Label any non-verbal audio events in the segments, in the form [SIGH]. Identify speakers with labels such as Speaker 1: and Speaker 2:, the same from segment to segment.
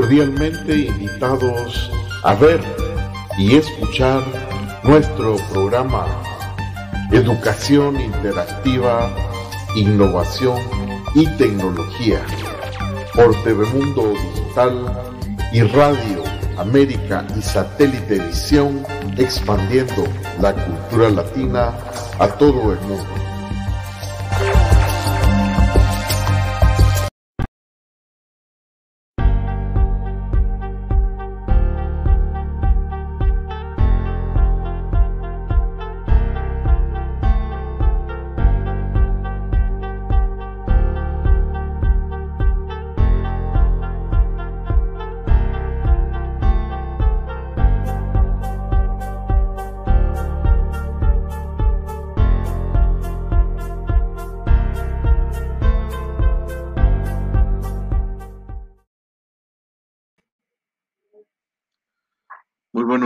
Speaker 1: cordialmente invitados a ver y escuchar nuestro programa Educación Interactiva, Innovación y Tecnología por TV Mundo Digital y Radio América y Satélite Visión expandiendo la cultura latina a todo el mundo.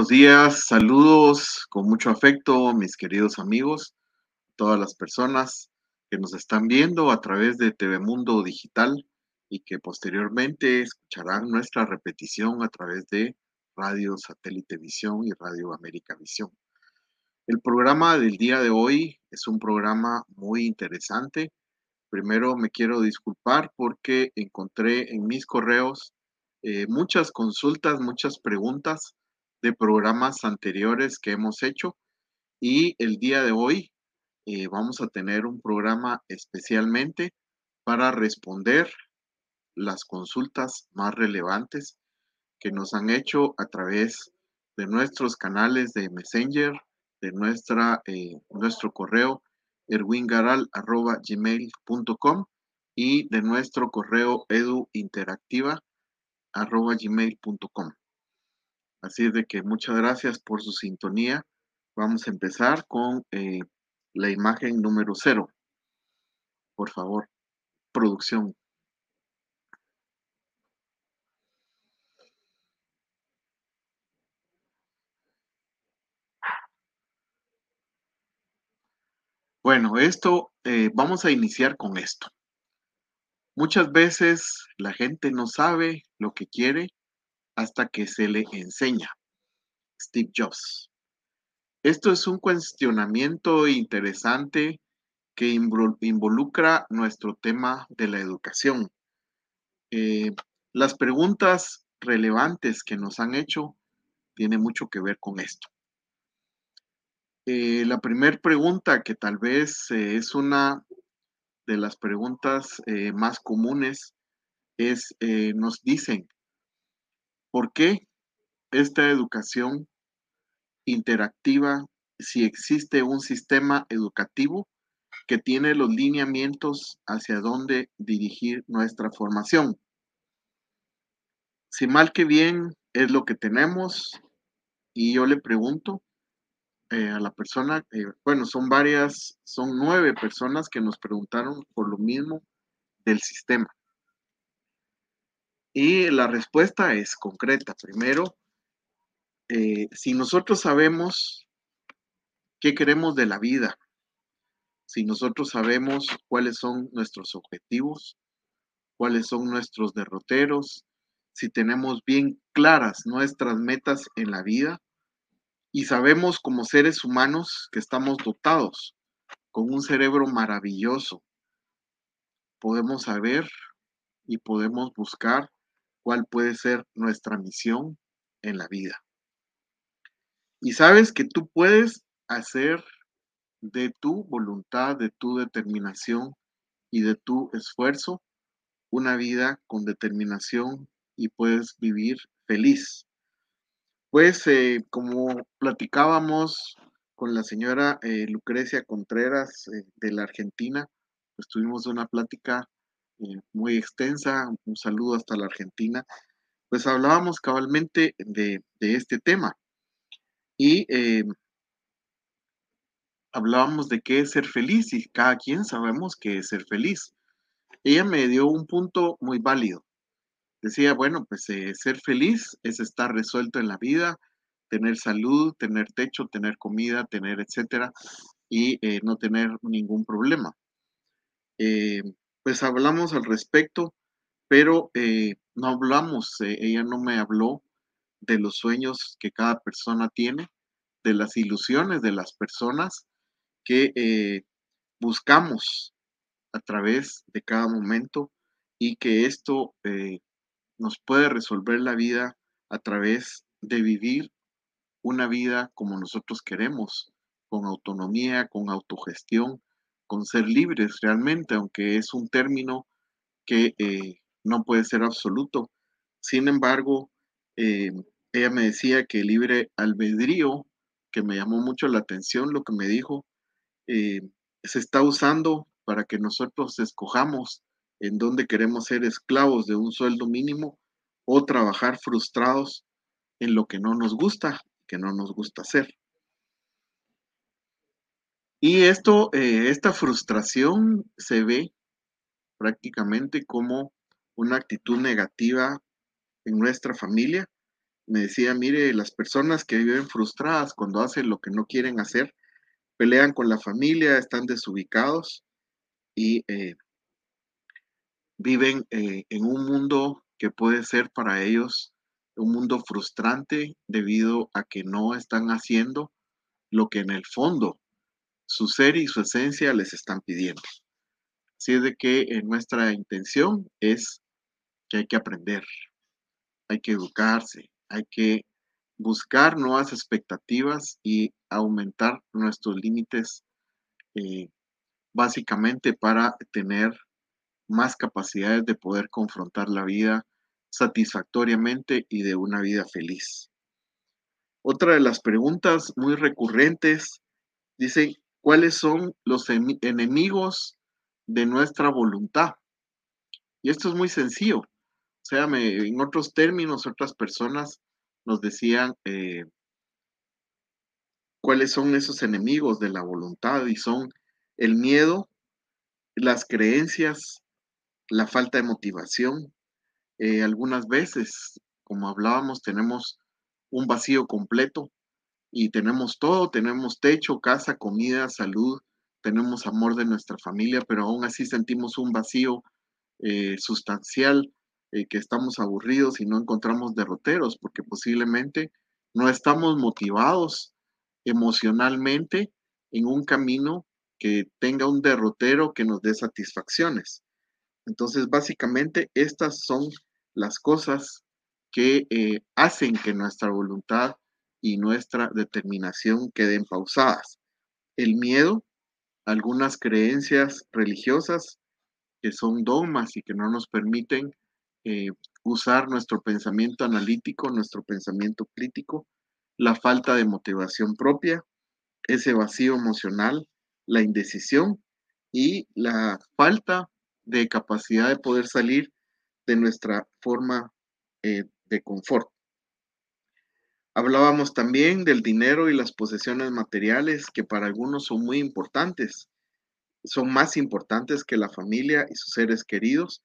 Speaker 1: Buenos días, saludos con mucho afecto, mis queridos amigos, todas las personas que nos están viendo a través de TV Mundo Digital y que posteriormente escucharán nuestra repetición a través de Radio Satélite Visión y Radio América Visión. El programa del día de hoy es un programa muy interesante. Primero me quiero disculpar porque encontré en mis correos eh, muchas consultas, muchas preguntas de programas anteriores que hemos hecho y el día de hoy eh, vamos a tener un programa especialmente para responder las consultas más relevantes que nos han hecho a través de nuestros canales de Messenger, de nuestra, eh, nuestro correo erwingaral.gmail.com y de nuestro correo eduinteractiva.gmail.com. Así es de que muchas gracias por su sintonía. Vamos a empezar con eh, la imagen número cero. Por favor, producción. Bueno, esto, eh, vamos a iniciar con esto. Muchas veces la gente no sabe lo que quiere hasta que se le enseña. Steve Jobs. Esto es un cuestionamiento interesante que involucra nuestro tema de la educación. Eh, las preguntas relevantes que nos han hecho tienen mucho que ver con esto. Eh, la primera pregunta, que tal vez eh, es una de las preguntas más comunes, es, nos dicen, ¿Por qué esta educación interactiva si existe un sistema educativo que tiene los lineamientos hacia dónde dirigir nuestra formación? Si mal que bien es lo que tenemos, y yo le pregunto eh, a la persona, eh, bueno, son varias, son nueve personas que nos preguntaron por lo mismo del sistema. Y la respuesta es concreta. Primero, eh, si nosotros sabemos qué queremos de la vida, si nosotros sabemos cuáles son nuestros objetivos, cuáles son nuestros derroteros, si tenemos bien claras nuestras metas en la vida y sabemos como seres humanos que estamos dotados con un cerebro maravilloso, podemos saber y podemos buscar cuál puede ser nuestra misión en la vida. Y sabes que tú puedes hacer de tu voluntad, de tu determinación y de tu esfuerzo una vida con determinación y puedes vivir feliz. Pues eh, como platicábamos con la señora eh, Lucrecia Contreras eh, de la Argentina, pues tuvimos una plática eh, muy extensa, un saludo hasta la Argentina, pues hablábamos cabalmente de, este tema y eh, hablábamos de qué es ser feliz y cada quien sabemos qué es ser feliz. Ella me dio un punto muy válido. Decía, bueno, pues eh, ser feliz es estar resuelto en la vida, tener salud, tener techo, tener comida, tener etcétera, y no tener ningún problema pues hablamos al respecto pero eh, no hablamos, eh, ella no me habló de los sueños que cada persona tiene, de las ilusiones de las personas que eh, buscamos a través de cada momento y que esto nos puede resolver la vida a través de vivir una vida como nosotros queremos, con autonomía, con autogestión, con ser libres realmente, aunque es un término que eh, no puede ser absoluto. Sin embargo, eh, ella me decía que libre albedrío, que me llamó mucho la atención lo que me dijo, eh, se está usando para que nosotros escojamos en dónde queremos ser esclavos de un sueldo mínimo o trabajar frustrados en lo que no nos gusta, que no nos gusta hacer. Y esto, eh, esta frustración se ve prácticamente como una actitud negativa en nuestra familia. Me decía, mire, las personas que viven frustradas cuando hacen lo que no quieren hacer, pelean con la familia, están desubicados y eh, viven eh, en un mundo que puede ser para ellos un mundo frustrante debido a que no están haciendo lo que en el fondo su ser y su esencia les están pidiendo. Así es de que eh, nuestra intención es que hay que aprender, hay que educarse, hay que buscar nuevas expectativas y aumentar nuestros límites eh, básicamente para tener más capacidades de poder confrontar la vida satisfactoriamente y de una vida feliz. Otra de las preguntas muy recurrentes dice, ¿cuáles son los enemigos de nuestra voluntad? Y esto es muy sencillo. O sea, en otros términos, otras personas nos decían eh, cuáles son esos enemigos de la voluntad y son el miedo, las creencias, la falta de motivación, eh, algunas veces, como hablábamos, tenemos un vacío completo y tenemos todo, tenemos techo, casa, comida, salud, tenemos amor de nuestra familia, pero aún así sentimos un vacío eh, sustancial, eh, que estamos aburridos y no encontramos derroteros, porque posiblemente no estamos motivados emocionalmente en un camino que tenga un derrotero que nos dé satisfacciones. Entonces, básicamente, estas son las cosas que eh, hacen que nuestra voluntad y nuestra determinación queden pausadas. El miedo, algunas creencias religiosas que son dogmas y que no nos permiten eh, usar nuestro pensamiento analítico, nuestro pensamiento crítico, la falta de motivación propia, ese vacío emocional, la indecisión y la falta de capacidad de poder salir de nuestra forma eh, de confort. Hablábamos también del dinero y las posesiones materiales que para algunos son muy importantes, son más importantes que la familia y sus seres queridos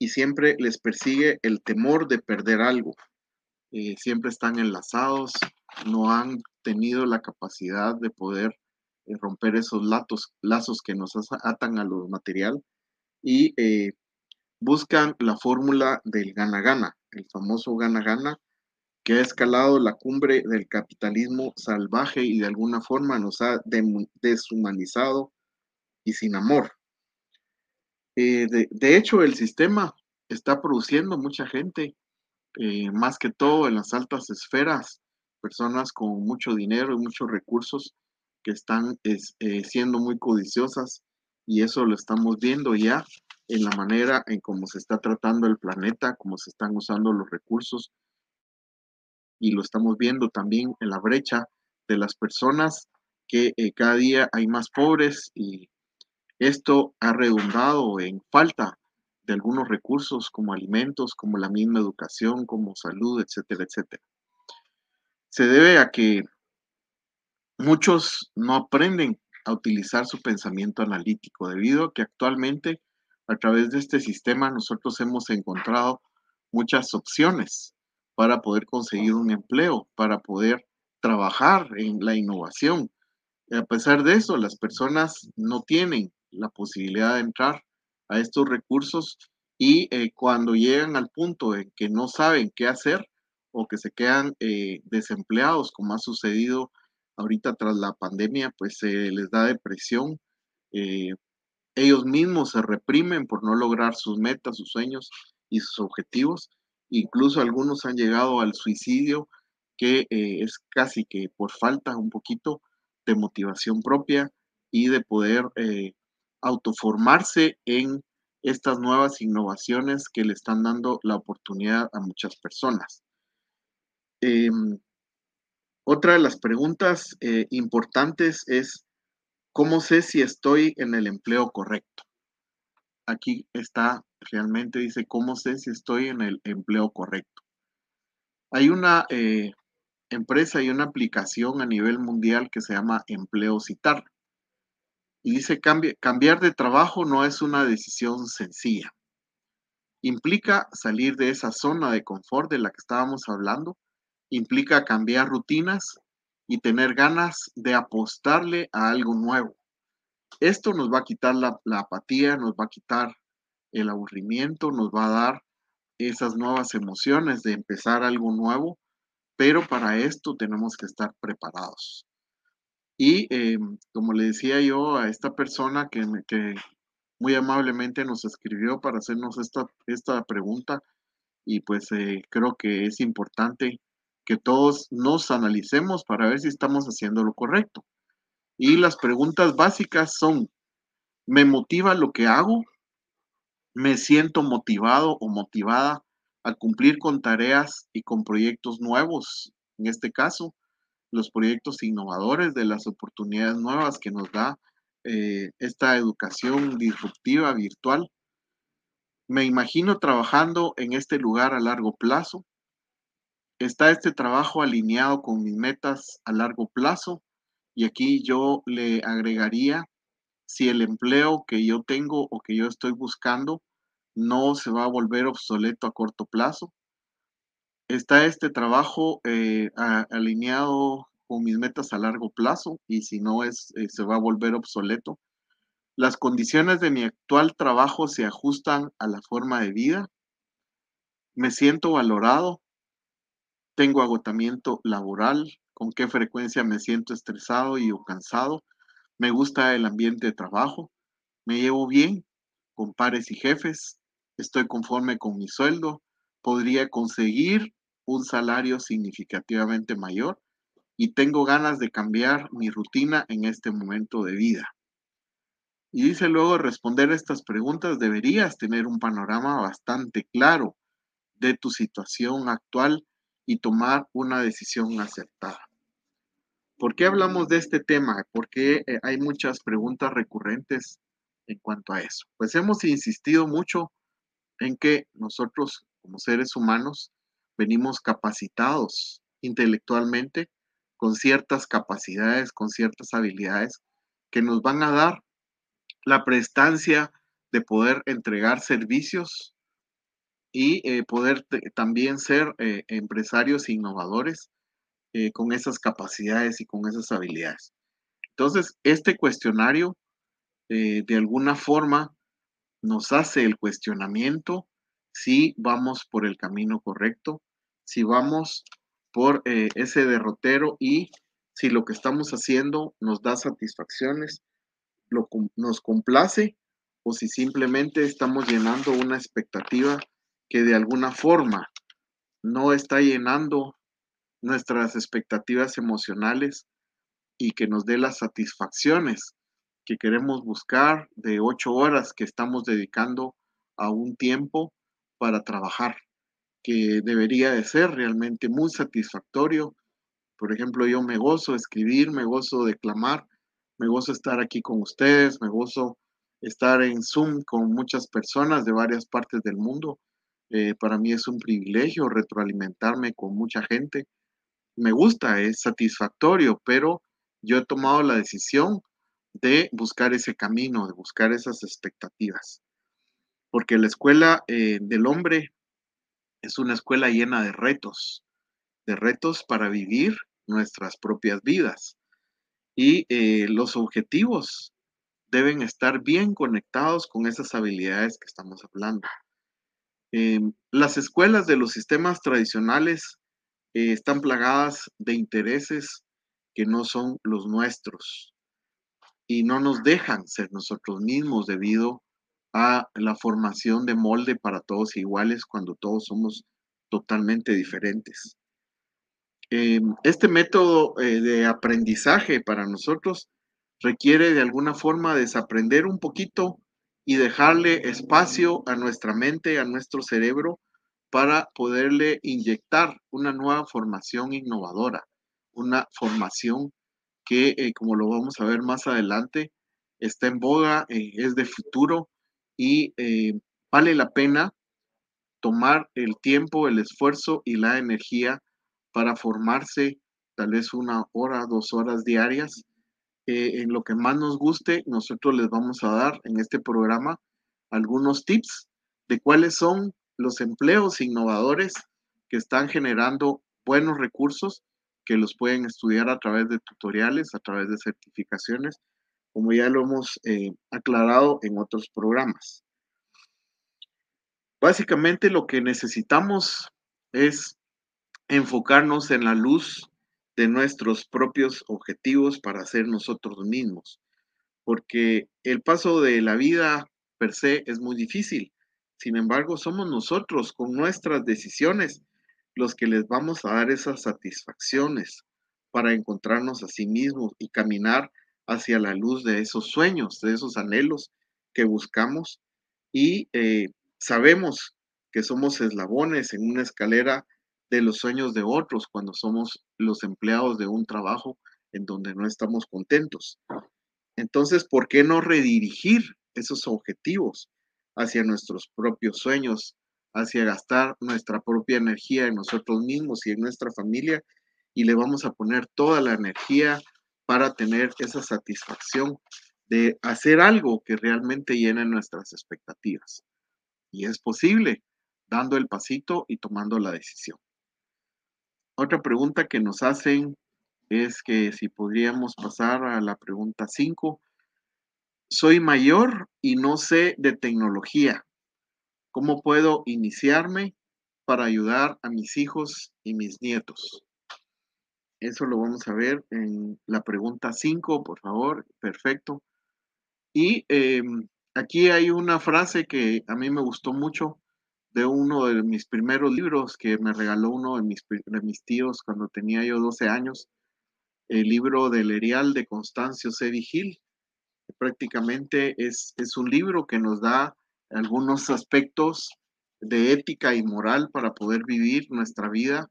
Speaker 1: y siempre les persigue el temor de perder algo. Eh, siempre están enlazados, no han tenido la capacidad de poder eh, romper esos lazos que nos atan a lo material y buscan la fórmula del gana-gana, el famoso gana-gana, que ha escalado la cumbre del capitalismo salvaje y de alguna forma nos ha deshumanizado y sin amor. Eh, de, hecho, el sistema está produciendo mucha gente, eh, más que todo en las altas esferas, personas con mucho dinero y muchos recursos que están eh, siendo muy codiciosas y eso lo estamos viendo ya en la manera en cómo se está tratando el planeta, cómo se están usando los recursos y lo estamos viendo también en la brecha de las personas que eh, cada día hay más pobres y esto ha redundado en falta de algunos recursos como alimentos, como la misma educación, como salud, etcétera, etcétera. Se debe a que muchos no aprenden a utilizar su pensamiento analítico debido a que actualmente a través de este sistema nosotros hemos encontrado muchas opciones para poder conseguir un empleo, para poder trabajar en la innovación. a pesar de eso, las personas no tienen la posibilidad de entrar a estos recursos y eh, cuando llegan al punto en que no saben qué hacer o que se quedan eh, desempleados, como ha sucedido ahorita tras la pandemia, pues se les da depresión. Eh, ellos mismos se reprimen por no lograr sus metas, sus sueños y sus objetivos. Incluso algunos han llegado al suicidio, que es casi que por falta un poquito de motivación propia y de poder autoformarse en estas nuevas innovaciones que le están dando la oportunidad a muchas personas. Em, otra de las preguntas eh, importantes es, ¿cómo sé si estoy en el empleo correcto? Aquí está, realmente dice, ¿cómo sé si estoy en el empleo correcto? Hay una eh, empresa y una aplicación a nivel mundial que se llama Empleo Citar. Y dice, cambiar de trabajo no es una decisión sencilla. Implica salir de esa zona de confort de la que estábamos hablando, implica cambiar rutinas y tener ganas de apostarle a algo nuevo. Esto nos va a quitar la, apatía, nos va a quitar el aburrimiento, nos va a dar esas nuevas emociones de empezar algo nuevo, pero para esto tenemos que estar preparados. Y eh, como le decía yo a esta persona que, que muy amablemente nos escribió para hacernos esta, esta pregunta, y pues eh, creo que es importante que todos nos analicemos para ver si estamos haciendo lo correcto. Y las preguntas básicas son, ¿me motiva lo que hago? ¿Me siento motivado o motivada a cumplir con tareas y con proyectos nuevos? En este caso, los proyectos innovadores, de las oportunidades nuevas que nos da eh, esta educación disruptiva virtual. Me imagino trabajando en este lugar a largo plazo. ¿Está este trabajo alineado con mis metas a largo plazo? Y aquí yo le agregaría si el empleo que yo tengo o que yo estoy buscando no se va a volver obsoleto a corto plazo está este trabajo eh, alineado con mis metas a largo plazo y si no es, eh, se va a volver obsoleto. Las condiciones de mi actual trabajo se ajustan a la forma de vida. Me siento valorado. Tengo agotamiento laboral. ¿Con qué frecuencia me siento estresado y o cansado? Me gusta el ambiente de trabajo. Me llevo bien con pares y jefes. Estoy conforme con mi sueldo. Podría conseguir un salario significativamente mayor y tengo ganas de cambiar mi rutina en este momento de vida. Y dice luego responder estas preguntas, deberías tener un panorama bastante claro de tu situación actual y tomar una decisión acertada. ¿Por qué hablamos de este tema? Porque eh, hay muchas preguntas recurrentes en cuanto a eso. Pues hemos insistido mucho en que nosotros como seres humanos venimos capacitados intelectualmente con ciertas capacidades, con ciertas habilidades que nos van a dar la prestancia de poder entregar servicios y eh, poder también ser eh, empresarios innovadores eh, con esas capacidades y con esas habilidades. Entonces, este cuestionario de alguna forma nos hace el cuestionamiento si vamos por el camino correcto, si vamos por eh, ese derrotero y si lo que estamos haciendo nos da satisfacciones, lo, nos complace o si simplemente estamos llenando una expectativa que de alguna forma no está llenando nuestras expectativas emocionales y que nos dé las satisfacciones que queremos buscar de ocho horas que estamos dedicando a un tiempo para trabajar que debería de ser realmente muy satisfactorio. Por ejemplo, yo me gozo escribir, me gozo declamar, me gozo estar aquí con ustedes, me gozo estar en Zoom con muchas personas de varias partes del mundo. Eh, para mí es un privilegio retroalimentarme con mucha gente. Me gusta, es satisfactorio, pero yo he tomado la decisión de buscar ese camino, de buscar esas expectativas. Porque la escuela eh, del hombre es una escuela llena de retos, de retos para vivir nuestras propias vidas. Y eh, los objetivos deben estar bien conectados con esas habilidades que estamos hablando. Em, las escuelas de los sistemas tradicionales eh, están plagadas de intereses que no son los nuestros y no nos dejan ser nosotros mismos debido a la formación de molde para todos iguales cuando todos somos totalmente diferentes. Em, este método eh, de aprendizaje para nosotros requiere de alguna forma desaprender un poquito y dejarle espacio a nuestra mente, a nuestro cerebro, para poderle inyectar una nueva formación innovadora, una formación que, eh, como lo vamos a ver más adelante, está en boga, eh, es de futuro y vale la pena tomar el tiempo, el esfuerzo y la energía para formarse tal vez una hora, dos horas diarias. Eh, en lo que más nos guste, nosotros les vamos a dar en este programa algunos tips de cuáles son los empleos innovadores que están generando buenos recursos que los pueden estudiar a través de tutoriales, a través de certificaciones, como ya lo hemos eh, aclarado en otros programas. Básicamente lo que necesitamos es enfocarnos en la luz de nuestros propios objetivos para ser nosotros mismos, porque el paso de la vida per se es muy difícil. Sin embargo, somos nosotros con nuestras decisiones los que les vamos a dar esas satisfacciones para encontrarnos a sí mismos y caminar hacia la luz de esos sueños, de esos anhelos que buscamos y eh, sabemos que somos eslabones en una escalera de los sueños de otros cuando somos los empleados de un trabajo en donde no estamos contentos. Entonces, ¿por qué no redirigir esos objetivos hacia nuestros propios sueños, hacia gastar nuestra propia energía en nosotros mismos y en nuestra familia? Y le vamos a poner toda la energía para tener esa satisfacción de hacer algo que realmente llene nuestras expectativas. Y es posible dando el pasito y tomando la decisión. Otra pregunta que nos hacen es que si podríamos pasar a la pregunta 5. Soy mayor y no sé de tecnología. ¿Cómo puedo iniciarme para ayudar a mis hijos y mis nietos? Eso lo vamos a ver en la pregunta 5, por favor. Perfecto. Y em, aquí hay una frase que a mí me gustó mucho de uno de mis primeros libros que me regaló uno de mis, de mis tíos cuando tenía yo 12 años, el libro del Erial de Constancio C. Vigil. Prácticamente es, es un libro que nos da algunos aspectos de ética y moral para poder vivir nuestra vida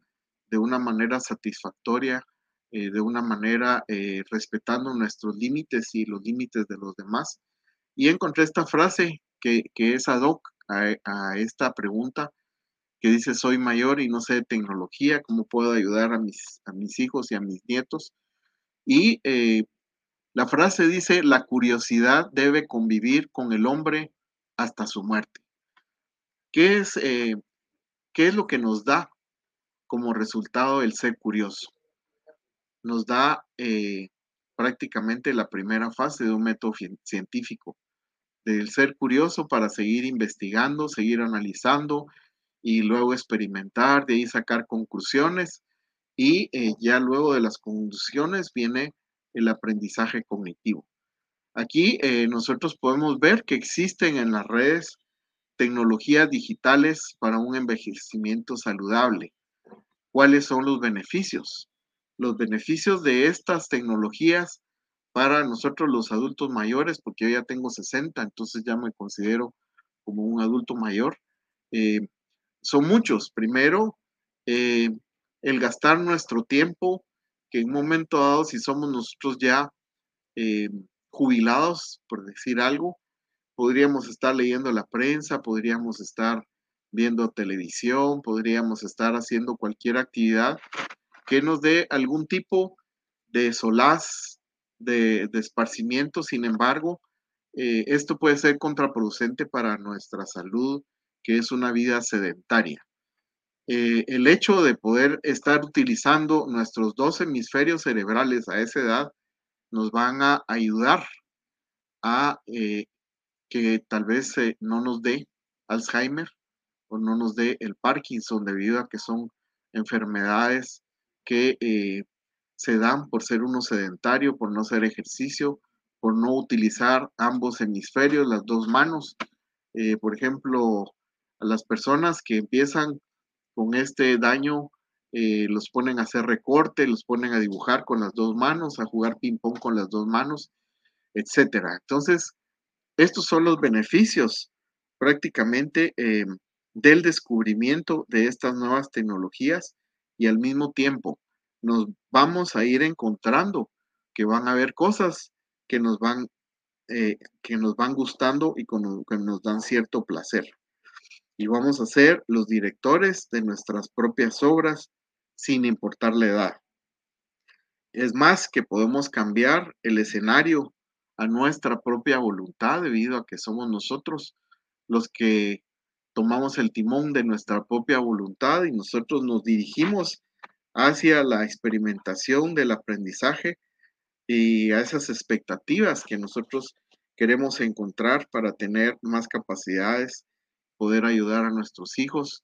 Speaker 1: de una manera satisfactoria, eh, de una manera eh, respetando nuestros límites y los límites de los demás. Y encontré esta frase que, que es ad hoc a, esta pregunta que dice, soy mayor y no sé tecnología, ¿cómo puedo ayudar a mis, a mis hijos y a mis nietos? Y eh, la frase dice, la curiosidad debe convivir con el hombre hasta su muerte. ¿Qué es, eh, ¿Qué es lo que nos da como resultado el ser curioso? Nos da eh, prácticamente la primera fase de un método científico del ser curioso para seguir investigando, seguir analizando y luego experimentar, de ahí sacar conclusiones y eh, ya luego de las conclusiones viene el aprendizaje cognitivo. Aquí eh, nosotros podemos ver que existen en las redes tecnologías digitales para un envejecimiento saludable. ¿Cuáles son los beneficios? Los beneficios de estas tecnologías para nosotros los adultos mayores, porque yo ya tengo 60, entonces ya me considero como un adulto mayor, eh, son muchos. Primero, eh, el gastar nuestro tiempo, que en un momento dado, si somos nosotros ya eh, jubilados, por decir algo, podríamos estar leyendo la prensa, podríamos estar viendo televisión, podríamos estar haciendo cualquier actividad que nos dé algún tipo de solaz, de, esparcimiento. Sin embargo, eh, esto puede ser contraproducente para nuestra salud, que es una vida sedentaria. Eh, el hecho de poder estar utilizando nuestros dos hemisferios cerebrales a esa edad nos van a ayudar a eh, que tal vez no nos dé Alzheimer o no nos dé el Parkinson debido a que son enfermedades que eh, se dan por ser uno sedentario, por no hacer ejercicio, por no utilizar ambos hemisferios, las dos manos. Eh, por ejemplo, a las personas que empiezan con este daño, eh, los ponen a hacer recorte, los ponen a dibujar con las dos manos, a jugar ping-pong con las dos manos, etcétera. Entonces, estos son los beneficios prácticamente eh, del descubrimiento de estas nuevas tecnologías y al mismo tiempo nos vamos a ir encontrando que van a haber cosas que nos van, eh, que nos van gustando y que nos dan cierto placer. Y vamos a ser los directores de nuestras propias obras sin importar la edad. Es más que podemos cambiar el escenario a nuestra propia voluntad debido a que somos nosotros los que tomamos el timón de nuestra propia voluntad y nosotros nos dirigimos hacia la experimentación del aprendizaje y a esas expectativas que nosotros queremos encontrar para tener más capacidades, poder ayudar a nuestros hijos,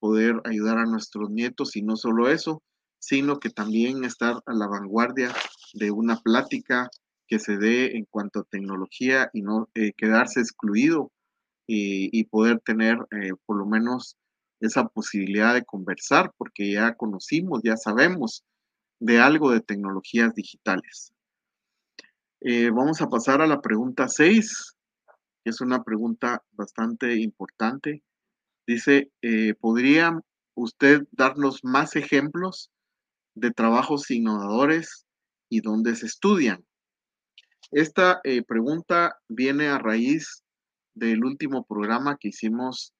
Speaker 1: poder ayudar a nuestros nietos y no solo eso, sino que también estar a la vanguardia de una plática que se dé en cuanto a tecnología y no eh, quedarse excluido y, poder tener eh, por lo menos esa posibilidad de conversar porque ya conocimos, ya sabemos de algo de tecnologías digitales. Eh, vamos a pasar a la pregunta 6, que es una pregunta bastante importante. Dice, eh, ¿podría usted darnos más ejemplos de trabajos innovadores y dónde se estudian? Esta eh, pregunta viene a raíz del último programa que hicimos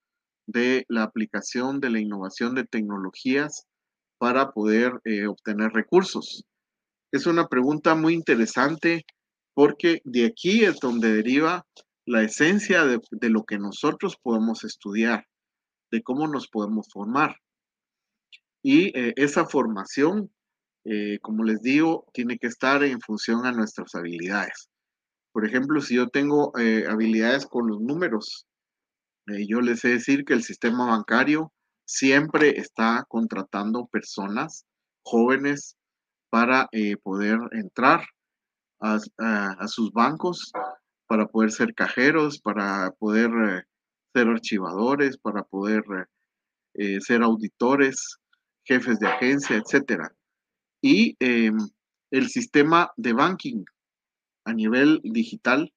Speaker 1: de la aplicación de la innovación de tecnologías para poder obtener recursos. Es una pregunta muy interesante porque de aquí es donde deriva la esencia de, lo que nosotros podemos estudiar, de cómo nos podemos formar. Y eh, esa formación, eh, como les digo, tiene que estar en función a nuestras habilidades. Por ejemplo, si yo tengo eh, habilidades con los números, yo les sé decir que el sistema bancario siempre está contratando personas jóvenes para poder entrar a, sus bancos para poder ser cajeros, para poder eh, ser archivadores, para poder eh, ser auditores, jefes de agencia, etcétera. Y em, el sistema de banking a nivel digital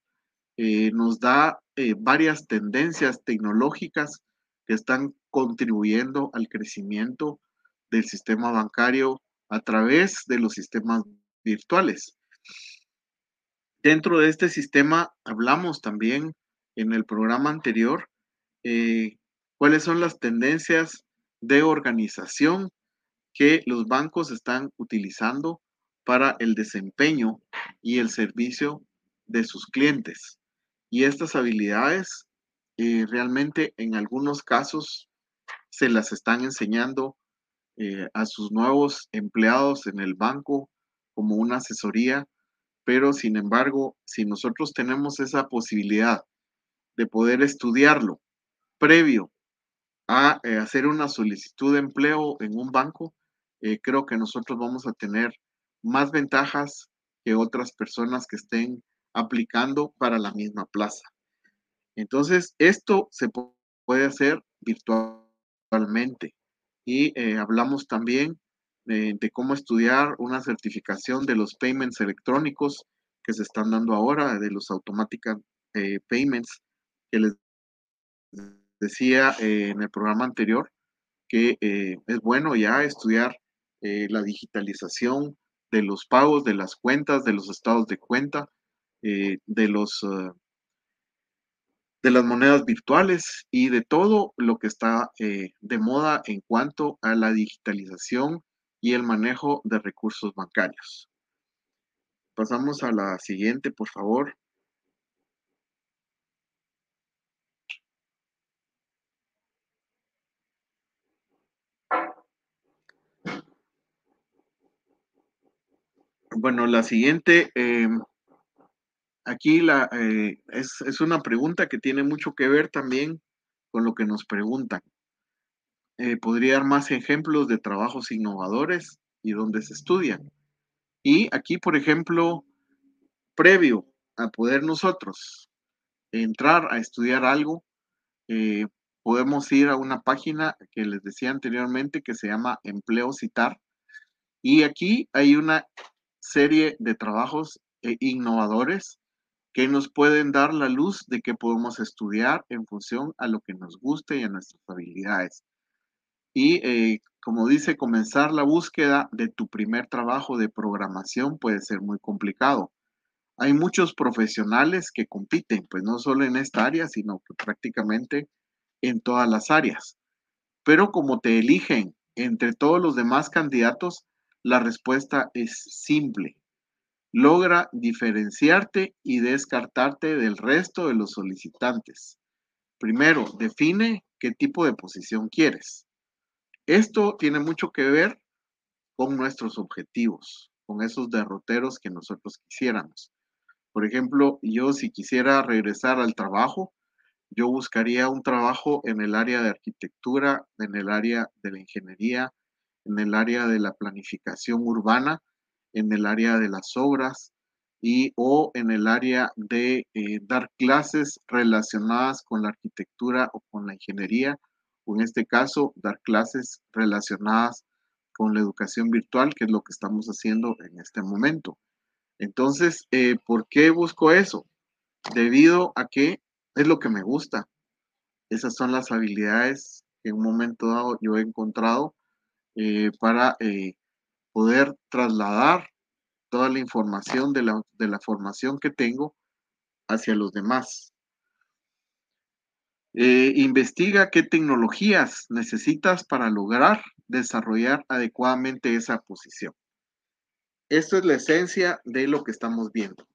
Speaker 1: eh, nos da varias tendencias tecnológicas que están contribuyendo al crecimiento del sistema bancario a través de los sistemas virtuales. Dentro de este sistema hablamos también en el programa anterior eh, cuáles son las tendencias de organización que los bancos están utilizando para el desempeño y el servicio de sus clientes. Y estas habilidades eh, realmente en algunos casos se las están enseñando eh, a sus nuevos empleados en el banco como una asesoría pero sin embargo, si nosotros tenemos esa posibilidad de poder estudiarlo previo a eh, hacer una solicitud de empleo en un banco, eh, creo que nosotros vamos a tener más ventajas que otras personas que estén aplicando para la misma plaza. Entonces, esto se puede hacer virtualmente. Y eh, hablamos también de, cómo estudiar una certificación de los payments electrónicos que se están dando ahora, de los automáticos eh, payments, que les decía eh, en el programa anterior, que eh, es bueno ya estudiar la digitalización de los pagos, de las cuentas, de los estados de cuenta, de los de las monedas virtuales y de todo lo que está de moda en cuanto a la digitalización y el manejo de recursos bancarios. Pasamos a la siguiente, por favor. Bueno, la siguiente, em, aquí la, eh, es, es una pregunta que tiene mucho que ver también con lo que nos preguntan. Eh, podría dar más ejemplos de trabajos innovadores y donde se estudian. Y aquí, por ejemplo, previo a poder nosotros entrar a estudiar algo, eh, podemos ir a una página que les decía anteriormente que se llama Empleo Citar. Y aquí hay una serie de trabajos eh, innovadores que nos pueden dar la luz de que podemos estudiar en función a lo que nos guste y a nuestras habilidades. Y eh, como dice, comenzar la búsqueda de tu primer trabajo de programación puede ser muy complicado. Hay muchos profesionales que compiten, pues no solo en esta área, sino que prácticamente en todas las áreas. Pero como te eligen entre todos los demás candidatos, la respuesta es simple. Logra diferenciarte y descartarte del resto de los solicitantes. Primero, define qué tipo de posición quieres. Esto tiene mucho que ver con nuestros objetivos, con esos derroteros que nosotros quisiéramos. Por ejemplo, yo si quisiera regresar al trabajo, yo buscaría un trabajo en el área de arquitectura, en el área de la ingeniería, en el área de la planificación urbana, en el área de las obras y o en el área de eh, dar clases relacionadas con la arquitectura o con la ingeniería o en este caso dar clases relacionadas con la educación virtual, que es lo que estamos haciendo en este momento. Entonces, eh, ¿por qué busco eso? Debido a que es lo que me gusta. Esas son las habilidades que en un momento dado yo he encontrado eh, para eh, poder trasladar toda la información de la, de la formación que tengo hacia los demás. Eh, investiga qué tecnologías necesitas para lograr desarrollar adecuadamente esa posición. Esto es la esencia de lo que estamos viendo.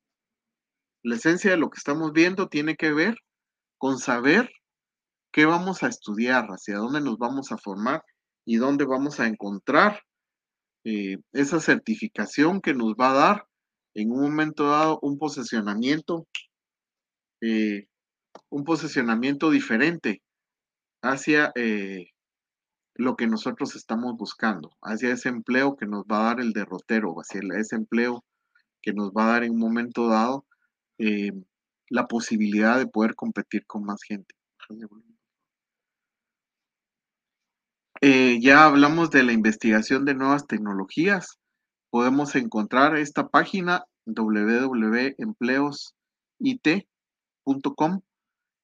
Speaker 1: La esencia de lo que estamos viendo tiene que ver con saber qué vamos a estudiar, hacia dónde nos vamos a formar y dónde vamos a encontrar eh, esa certificación que nos va a dar en un momento dado un posicionamiento eh, un posicionamiento diferente hacia eh, lo que nosotros estamos buscando, hacia ese empleo que nos va a dar el derrotero, hacia ese empleo que nos va a dar en un momento dado eh, la posibilidad de poder competir con más gente. Eh, ya hablamos de la investigación de nuevas tecnologías. Podemos encontrar esta página www.empleosit.com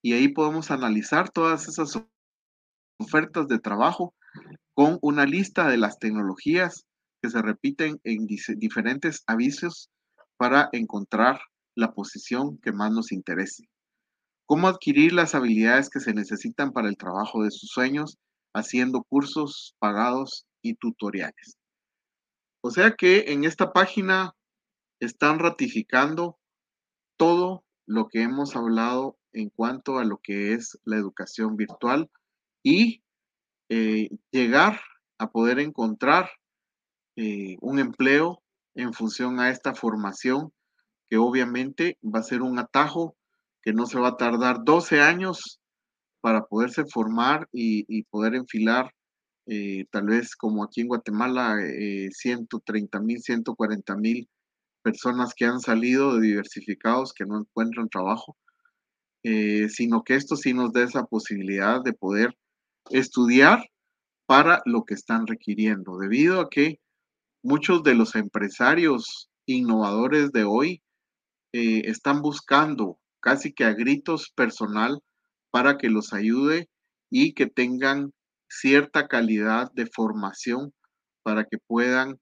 Speaker 1: y ahí podemos analizar todas esas ofertas de trabajo con una lista de las tecnologías que se repiten en diferentes avisos para encontrar la posición que más nos interese. Cómo adquirir las habilidades que se necesitan para el trabajo de sus sueños haciendo cursos pagados y tutoriales. O sea que en esta página están ratificando todo lo que hemos hablado en cuanto a lo que es la educación virtual y eh, llegar a poder encontrar eh, un empleo en función a esta formación que obviamente va a ser un atajo que no se va a tardar 12 años para poderse formar y, poder enfilar eh, tal vez como aquí en Guatemala 130 mil, 140 mil personas que han salido de diversificados que no encuentran trabajo eh, sino que esto sí nos da esa posibilidad de poder estudiar para lo que están requiriendo, debido a que muchos de los empresarios innovadores de hoy eh, están buscando casi que a gritos personal para que los ayude y que tengan cierta calidad de formación para que puedan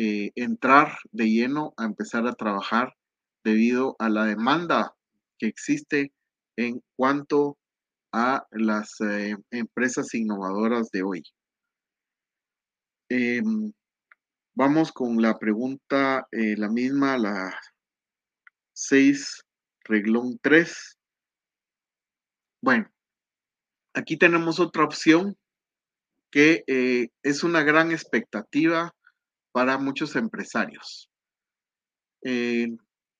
Speaker 1: eh, entrar de lleno a empezar a trabajar debido a la demanda que existe en cuanto a las eh, empresas innovadoras de hoy. Em, vamos con la pregunta, eh, la misma, la 6, reglón 3. Bueno, aquí tenemos otra opción que es una gran expectativa para muchos empresarios.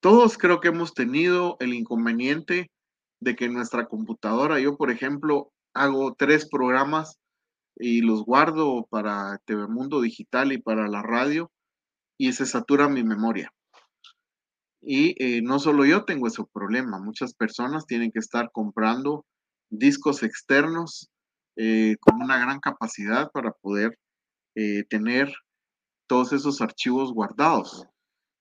Speaker 1: todos creo que hemos tenido el inconveniente de que nuestra computadora, yo por ejemplo, hago tres programas y los guardo para TV Mundo Digital y para la radio y se satura mi memoria. Y eh, no solo yo tengo ese problema, muchas personas tienen que estar comprando discos externos eh, con una gran capacidad para poder eh, tener todos esos archivos guardados.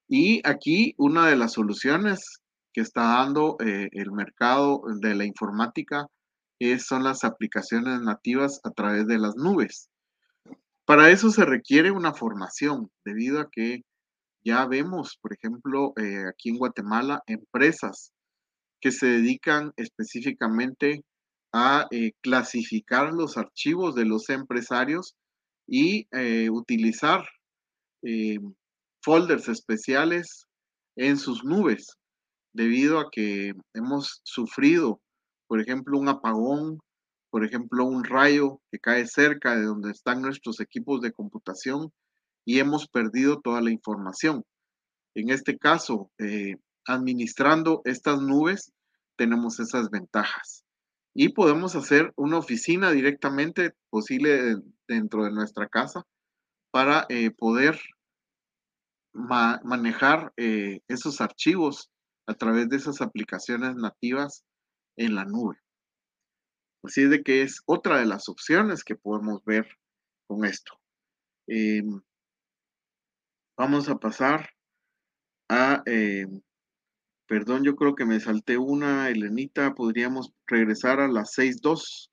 Speaker 1: Y aquí una de las soluciones que está dando el mercado de la informática es, son las aplicaciones nativas a través de las nubes. Para eso se requiere una formación, debido a que ya vemos, por ejemplo, eh, aquí en Guatemala, empresas que se dedican específicamente a eh, clasificar los archivos de los empresarios y eh, utilizar folders especiales en sus nubes, debido a que hemos sufrido, por ejemplo, un apagón, por ejemplo, un rayo que cae cerca de donde están nuestros equipos de computación y hemos perdido toda la información. En este caso, eh, administrando estas nubes, tenemos esas ventajas. Y podemos hacer una oficina directamente posible dentro de nuestra casa para eh, poder manejar eh, esos archivos a través de esas aplicaciones nativas en la nube. Así es de que es otra de las opciones que podemos ver con esto. Em, Vamos a pasar a, eh, perdón, yo creo que me salté una, Elenita, podríamos regresar a las 6.2.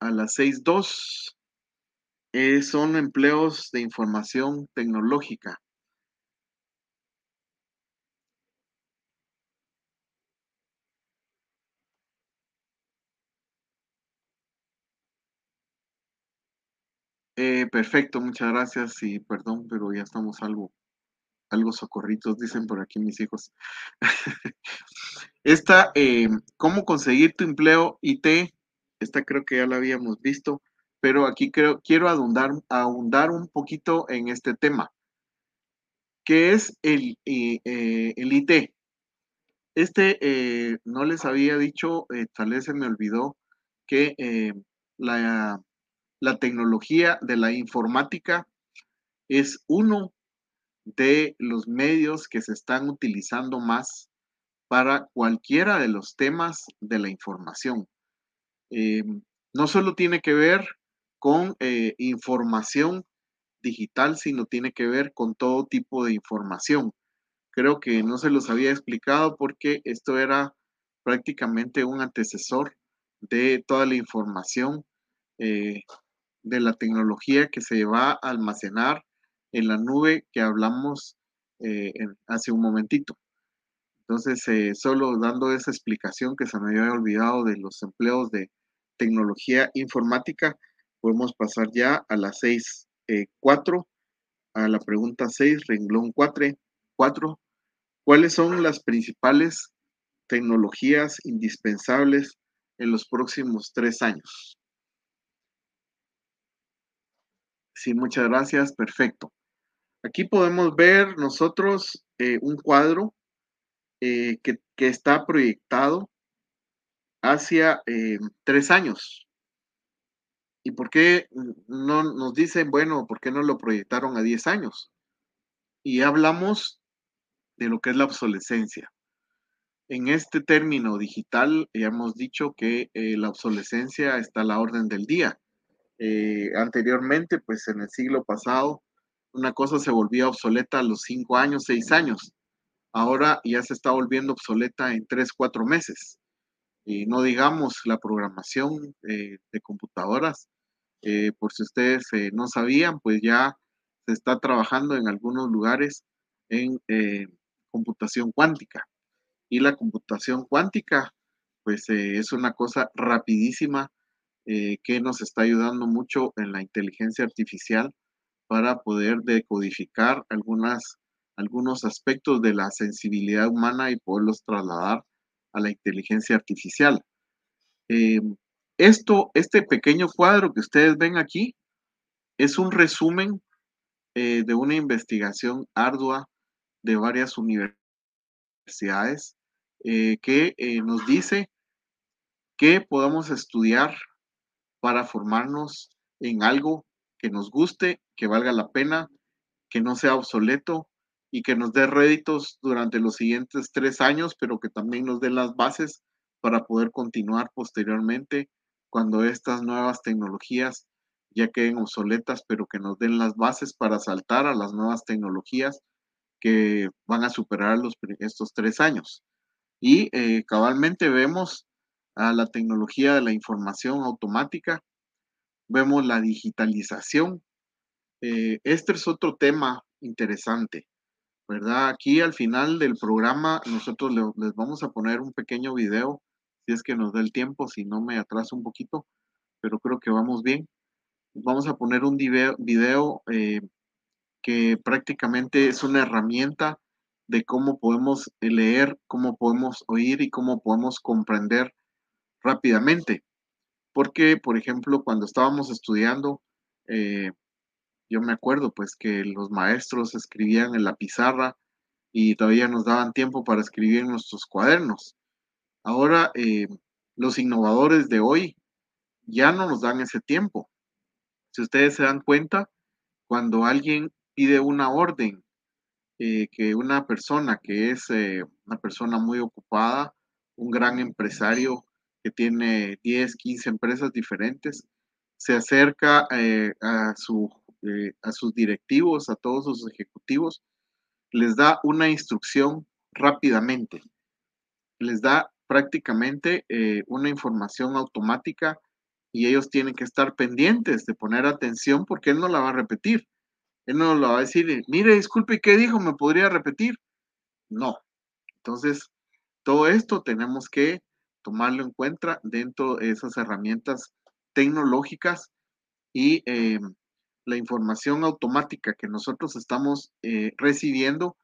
Speaker 1: A las 6.2 eh, son empleos de información tecnológica. Eh, perfecto, muchas gracias y perdón, pero ya estamos algo, algo socorritos, dicen por aquí mis hijos. [LAUGHS] esta, eh, ¿cómo conseguir tu empleo IT? Esta creo que ya la habíamos visto, pero aquí creo, quiero ahondar, ahondar un poquito en este tema. ¿Qué es el, eh, el IT? Este, no les había dicho, tal vez se me olvidó, que la la tecnología de la informática es uno de los medios que se están utilizando más para cualquiera de los temas de la información. Eh, no solo tiene que ver con eh, información digital, sino tiene que ver con todo tipo de información. Creo que no se los había explicado porque esto era prácticamente un antecesor de toda la información eh, de la tecnología que se va a almacenar en la nube que hablamos eh, hace un momentito. Entonces, eh, solo dando esa explicación que se me había olvidado de los empleos de tecnología informática, podemos pasar ya a las 6.4, eh, a la pregunta 6, renglón 4, 4. ¿Cuáles son las principales tecnologías indispensables en los próximos tres años? Sí, muchas gracias. Perfecto. Aquí podemos ver nosotros eh, un cuadro eh, que, está proyectado hacia eh, tres años. ¿Y por qué no nos dicen, bueno, por qué no lo proyectaron a diez años? Y hablamos de lo que es la obsolescencia. En este término digital, ya hemos dicho que la obsolescencia está a la orden del día. Eh, anteriormente, pues en el siglo pasado, una cosa se volvía obsoleta a los cinco años, seis años. Ahora ya se está volviendo obsoleta en tres, cuatro meses. Y no digamos la programación eh, de computadoras. Eh, por si ustedes no sabían, pues ya se está trabajando en algunos lugares en computación cuántica. Y la computación cuántica, pues es una cosa rapidísima eh, que nos está ayudando mucho en la inteligencia artificial para poder decodificar algunas, algunos aspectos de la sensibilidad humana y poderlos trasladar a la inteligencia artificial. Eh, esto, este pequeño cuadro que ustedes ven aquí es un resumen eh, de una investigación ardua de varias universidades que nos dice que podamos estudiar para formarnos en algo que nos guste, que valga la pena, que no sea obsoleto y que nos dé réditos durante los siguientes tres años, pero que también nos dé las bases para poder continuar posteriormente cuando estas nuevas tecnologías ya queden obsoletas, pero que nos den las bases para saltar a las nuevas tecnologías que van a superar los, estos tres años. Y eh, cabalmente vemos a la tecnología de la información automática, vemos la digitalización. Eh, este es otro tema interesante, ¿verdad? Aquí al final del programa nosotros les vamos a poner un pequeño video, si es que nos da el tiempo, si no me atraso un poquito, pero creo que vamos bien. Vamos a poner un video, eh, que prácticamente es una herramienta de cómo podemos leer, cómo podemos oír y cómo podemos comprender rápidamente. Porque, por ejemplo, cuando estábamos estudiando, eh, yo me acuerdo pues que los maestros escribían en la pizarra y todavía nos daban tiempo para escribir en nuestros cuadernos. Ahora, eh, los innovadores de hoy ya no nos dan ese tiempo. Si ustedes se dan cuenta, cuando alguien pide una orden, eh, que una persona que es una persona muy ocupada, un gran empresario, que tiene 10, 15 empresas diferentes, se acerca eh, a, su, eh, a sus directivos, a todos sus ejecutivos, les da una instrucción rápidamente, les da prácticamente eh, una información automática y ellos tienen que estar pendientes de poner atención porque él no la va a repetir. Él no lo va a decir, mire, disculpe, ¿qué dijo? ¿Me podría repetir? No. Entonces, todo esto tenemos que tomarlo en cuenta dentro de esas herramientas tecnológicas y eh, la información automática que nosotros estamos eh, recibiendo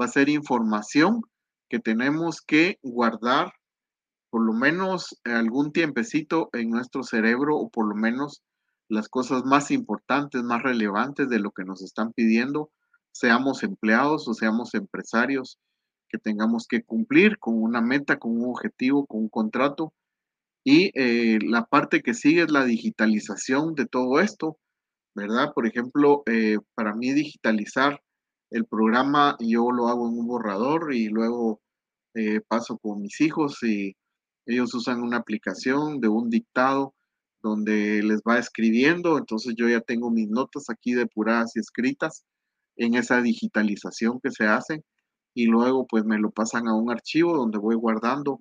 Speaker 1: va a ser información que tenemos que guardar por lo menos algún tiempecito en nuestro cerebro o por lo menos las cosas más importantes, más relevantes de lo que nos están pidiendo, seamos empleados o seamos empresarios, que tengamos que cumplir con una meta, con un objetivo, con un contrato. Y eh, la parte que sigue es la digitalización de todo esto, ¿verdad? Por ejemplo, eh, para mí digitalizar el programa, yo lo hago en un borrador y luego eh, paso con mis hijos y ellos usan una aplicación de un dictado donde les va escribiendo, entonces yo ya tengo mis notas aquí depuradas y escritas en esa digitalización que se hace y luego pues me lo pasan a un archivo donde voy guardando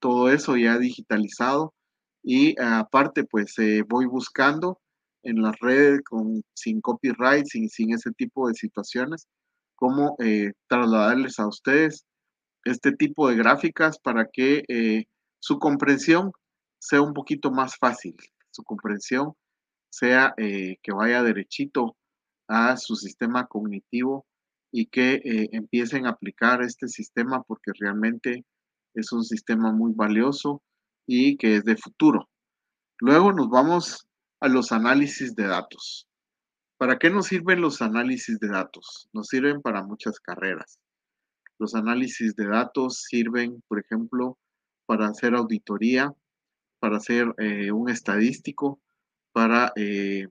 Speaker 1: todo eso ya digitalizado y aparte pues eh, voy buscando en las redes con, sin copyright, sin, sin ese tipo de situaciones, cómo eh, trasladarles a ustedes este tipo de gráficas para que eh, su comprensión sea un poquito más fácil, su comprensión sea que vaya derechito a su sistema cognitivo y que eh, empiecen a aplicar este sistema porque realmente es un sistema muy valioso y que es de futuro. Luego nos vamos a los análisis de datos. ¿Para qué nos sirven los análisis de datos? Nos sirven para muchas carreras. Los análisis de datos sirven, por ejemplo, para hacer auditoría, para hacer eh, un estadístico, para eh,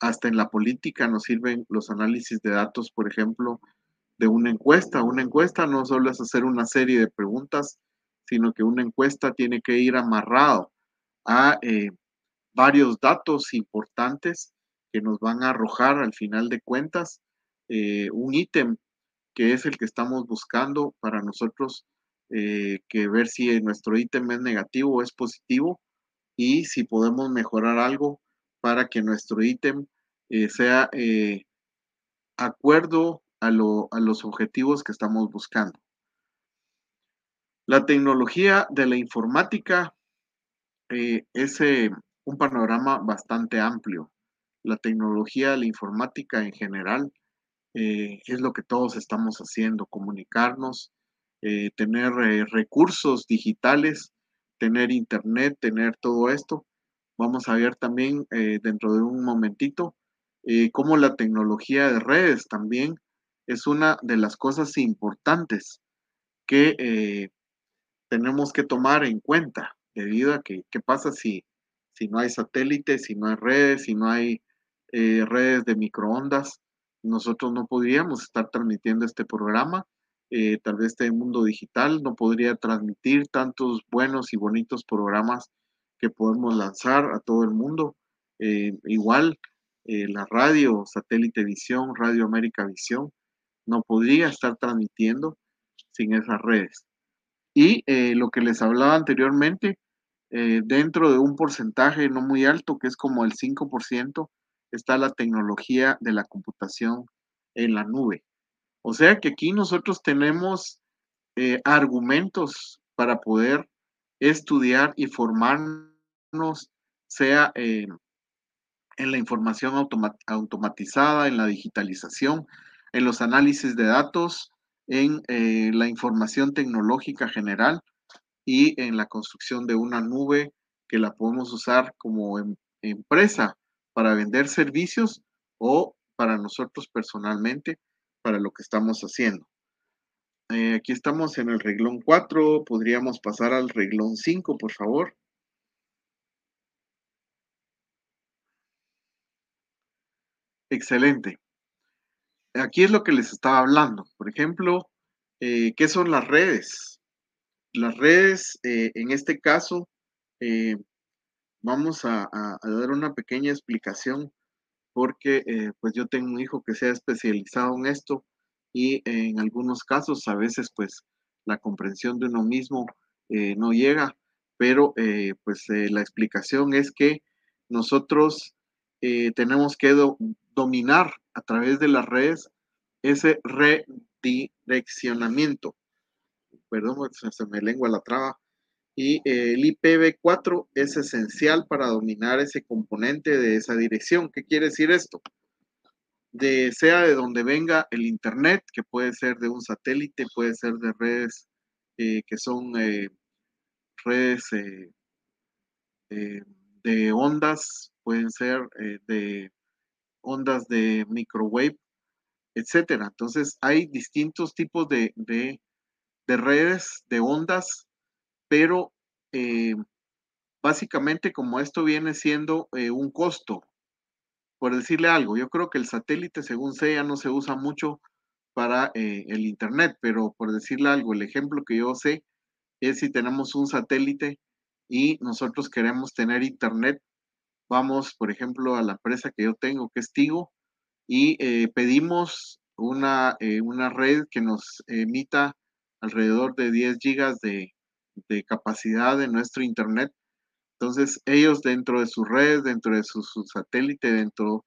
Speaker 1: hasta en la política nos sirven los análisis de datos, por ejemplo, de una encuesta. Una encuesta no solo es hacer una serie de preguntas, sino que una encuesta tiene que ir amarrado a eh, varios datos importantes que nos van a arrojar al final de cuentas un ítem que es el que estamos buscando para nosotros eh, que ver si nuestro ítem es negativo o es positivo y si podemos mejorar algo para que nuestro ítem sea acuerdo a, los objetivos que estamos buscando. La tecnología de la informática eh, es eh, un panorama bastante amplio. La tecnología la informática en general eh, es lo que todos estamos haciendo, comunicarnos, tener recursos digitales, tener internet, tener todo esto. Vamos a ver también dentro de un momentito cómo la tecnología de redes también es una de las cosas importantes que eh, tenemos que tomar en cuenta, debido a que, ¿qué pasa si, Si no hay satélites, si no hay redes, si no hay eh, redes de microondas, nosotros no podríamos estar transmitiendo este programa. Eh, tal vez este mundo digital no podría transmitir tantos buenos y bonitos programas que podemos lanzar a todo el mundo. Eh, igual, la radio, satélite visión, Radio América Visión, no podría estar transmitiendo sin esas redes. Y lo que les hablaba anteriormente, dentro de un porcentaje no muy alto, que es como el 5%, está la tecnología de la computación en la nube. O sea que aquí nosotros tenemos eh, argumentos para poder estudiar y formarnos, sea en la información automatizada, en la digitalización, en los análisis de datos, en eh, la información tecnológica general y en la construcción de una nube que la podemos usar como em, empresa para vender servicios o para nosotros personalmente, para lo que estamos haciendo. Eh, aquí estamos en el reglón 4, podríamos pasar al reglón 5, por favor. Excelente. Aquí es lo que les estaba hablando. Por ejemplo, eh, ¿qué son las redes? Las redes, eh, en este caso, vamos a, dar una pequeña explicación porque eh, pues yo tengo un hijo que se ha especializado en esto y en algunos casos a veces pues la comprensión de uno mismo eh, no llega, pero eh, pues la explicación es que nosotros tenemos que dominar a través de las redes ese redireccionamiento. Perdón, se me lengua la traba y el IPv4 es esencial para dominar ese componente de esa dirección. ¿Qué quiere decir esto? De, sea de donde venga el Internet, que puede ser de un satélite, puede ser de redes eh, que son eh, redes eh, de ondas, pueden ser de ondas de microwave, etcétera. Entonces hay distintos tipos de, de redes, de ondas pero eh, básicamente como esto viene siendo eh, un costo, por decirle algo, yo creo que el satélite, según sé, ya no se usa mucho para eh, el Internet, pero por decirle algo, el ejemplo que yo sé es si tenemos un satélite y nosotros queremos tener Internet, vamos, por ejemplo, a la empresa que yo tengo, que es Tigo, y pedimos una, una red que nos emita alrededor de 10 gigas de, de capacidad de nuestro Internet. Entonces, ellos dentro de su red, dentro de su, satélite, dentro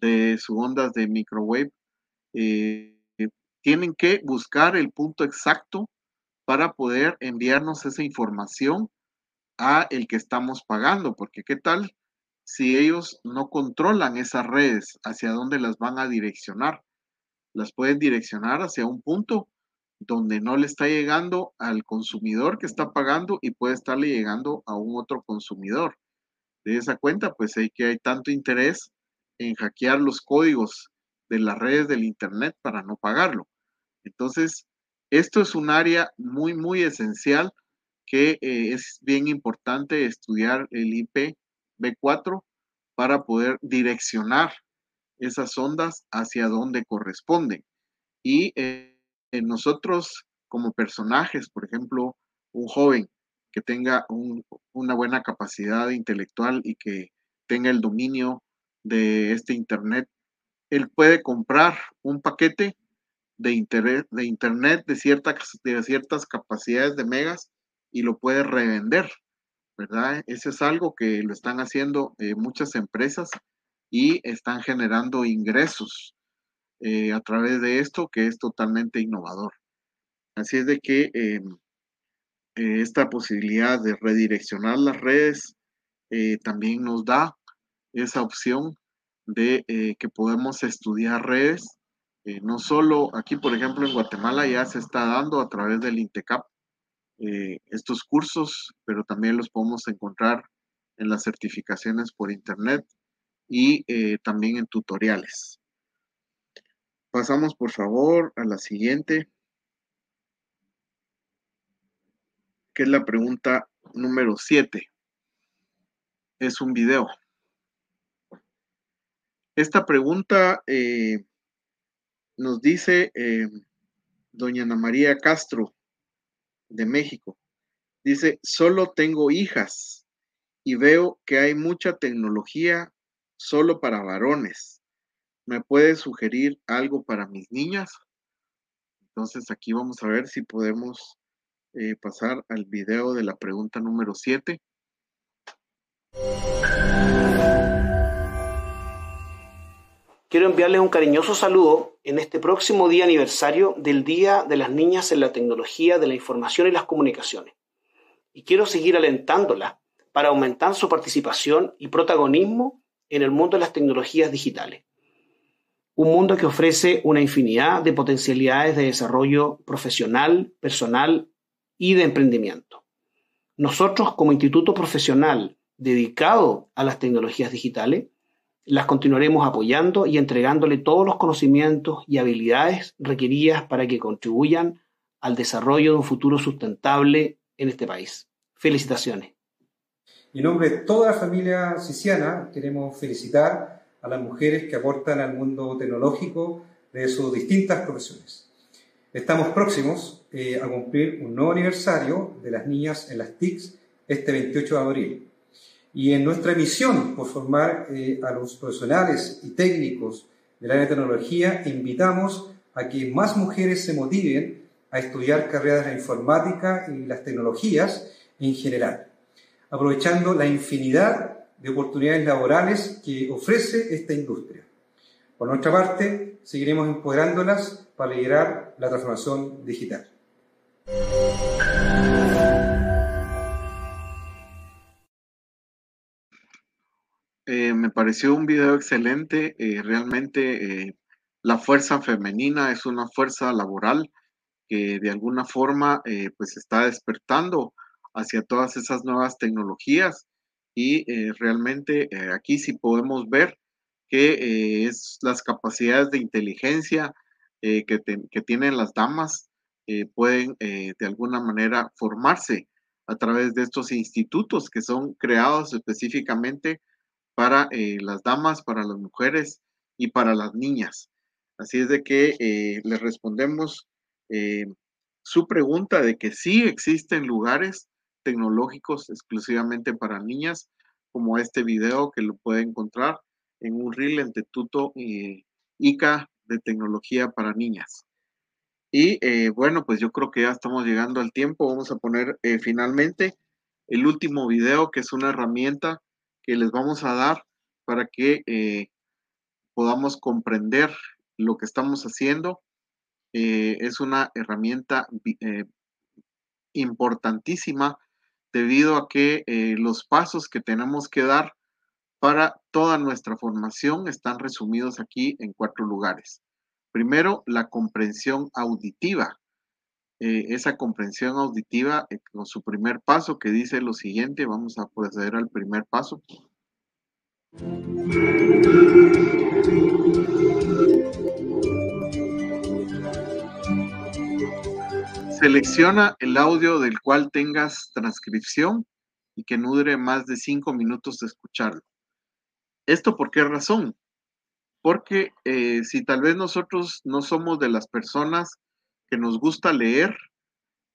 Speaker 1: de sus ondas de microwave, eh, tienen que buscar el punto exacto para poder enviarnos esa información a el que estamos pagando, porque qué tal si ellos no controlan esas redes, hacia dónde las van a direccionar. Las pueden direccionar hacia un punto donde no le está llegando al consumidor que está pagando y puede estarle llegando a un otro consumidor. De esa cuenta, pues hay que hay tanto interés en hackear los códigos de las redes del Internet para no pagarlo. Entonces, esto es un área muy, muy esencial que eh, es bien importante estudiar el IPv4 para poder direccionar esas ondas hacia donde corresponden. Y eh, nosotros como personajes, por ejemplo, un joven que tenga una buena capacidad intelectual y que tenga el dominio de este Internet, él puede comprar un paquete de, internet de, internet de ciertas capacidades de megas y lo puede revender, ¿verdad? Eso es algo que lo están haciendo eh, muchas empresas y están generando ingresos eh, a través de esto que es totalmente innovador. Así es de que em, eh, esta posibilidad de redireccionar las redes eh, también nos da esa opción de que podemos estudiar redes. no solo aquí, por ejemplo, en Guatemala ya se está dando a través del INTECAP estos cursos, pero también los podemos encontrar en las certificaciones por Internet y también en tutoriales. Pasamos por favor a la siguiente, que es la pregunta número 7. es un video. Esta pregunta eh, nos dice eh, doña Ana María Castro de México. Dice, solo tengo hijas y veo que hay mucha tecnología solo para varones. ¿Me puede sugerir algo para mis niñas? Entonces aquí vamos a ver si podemos eh, pasar al video de la pregunta número 7.
Speaker 2: Quiero enviarles un cariñoso saludo en este próximo día aniversario del Día de las Niñas en la Tecnología de la Información y las Comunicaciones. Y quiero seguir alentándolas para aumentar su participación y protagonismo en el mundo de las tecnologías digitales. Un mundo que ofrece una infinidad de potencialidades de desarrollo profesional, personal y de emprendimiento. Nosotros como instituto profesional dedicado a las tecnologías digitales, las continuaremos apoyando y entregándole todos los conocimientos y habilidades requeridas para que contribuyan al desarrollo de un futuro sustentable en este país. Felicitaciones.
Speaker 3: En nombre de toda la familia siciana, queremos felicitar a las mujeres que aportan al mundo tecnológico de sus distintas profesiones. Estamos próximos eh, a cumplir un nuevo aniversario de las niñas en las TICs este 28 de abril. Y en nuestra misión por formar eh, a los profesionales y técnicos del área de tecnología, invitamos a que más mujeres se motiven a estudiar carreras de la informática y las tecnologías en general, aprovechando la infinidad de oportunidades laborales que ofrece esta industria. Por nuestra parte, seguiremos empoderándolas para liderar la transformación digital.
Speaker 1: Eh, me pareció un video excelente. Eh, realmente eh, la fuerza femenina es una fuerza laboral que de alguna forma pues está despertando hacia todas esas nuevas tecnologías y realmente aquí sí podemos ver que es las capacidades de inteligencia que, que, tienen las damas pueden de alguna manera formarse a través de estos institutos que son creados específicamente para eh, las damas, para las mujeres y para las niñas. Así es de que eh, le respondemos eh, su pregunta de que sí existen lugares tecnológicos exclusivamente para niñas, como este video que lo puede encontrar en un reel en Tetuto ICA de tecnología para niñas. Y bueno, pues yo creo que ya estamos llegando al tiempo. Vamos a poner finalmente el último video, que es una herramienta que les vamos a dar para que eh, podamos comprender lo que estamos haciendo. Eh, es una herramienta eh, importantísima debido a que los pasos que tenemos que dar para toda nuestra formación están resumidos aquí en cuatro lugares. Primero, la comprensión auditiva. esa comprensión auditiva con su primer paso que dice lo siguiente, vamos a proceder al primer paso. Selecciona el audio del cual tengas transcripción y que no dure más de cinco minutos de escucharlo. ¿Esto por qué razón? Porque eh, si tal vez nosotros no somos de las personas que nos gusta leer,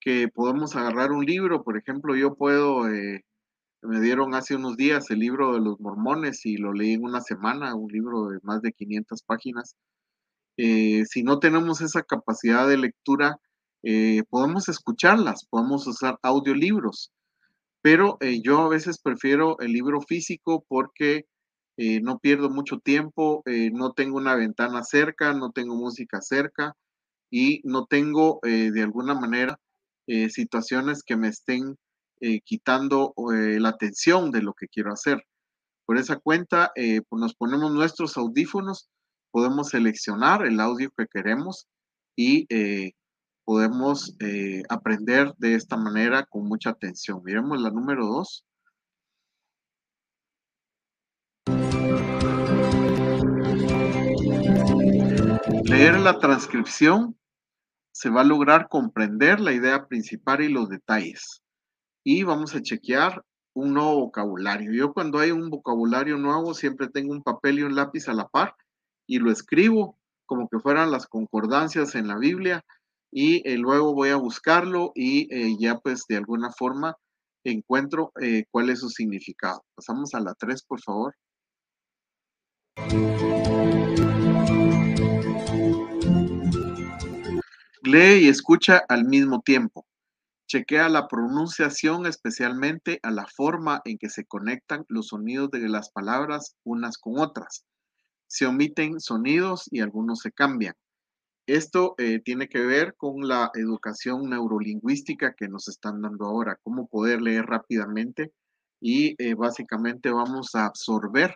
Speaker 1: que podemos agarrar un libro, por ejemplo, yo puedo eh, me dieron hace unos días el libro de los mormones y lo leí en una semana, un libro de más de 500 páginas. Eh, si no tenemos esa capacidad de lectura, eh, escucharlas, podemos usar audiolibros, pero eh, yo a veces prefiero el libro físico porque no pierdo mucho tiempo, no tengo una ventana cerca, no tengo música cerca y no tengo de alguna manera situaciones que me estén eh, quitando eh, la atención de lo que quiero hacer. Por esa cuenta, eh, pues nos ponemos nuestros audífonos, podemos seleccionar el audio que queremos y podemos aprender de esta manera con mucha atención. Miremos la número dos. Leer la transcripción se va a lograr comprender la idea principal y los detalles y vamos a chequear un nuevo vocabulario. Yo cuando hay un vocabulario nuevo siempre tengo un papel y un lápiz a la par y lo escribo como que fueran las concordancias en la Biblia y eh, luego voy a buscarlo y eh, ya pues de alguna forma encuentro eh, cuál es su significado. Pasamos a la 3, por favor. Lee y escucha al mismo tiempo. Chequea la pronunciación, especialmente a la forma en que se conectan los sonidos de las palabras unas con otras. Se omiten sonidos y algunos se cambian. Esto eh, tiene que ver con la educación neurolingüística que nos están dando ahora, cómo poder leer rápidamente y eh, básicamente vamos a absorber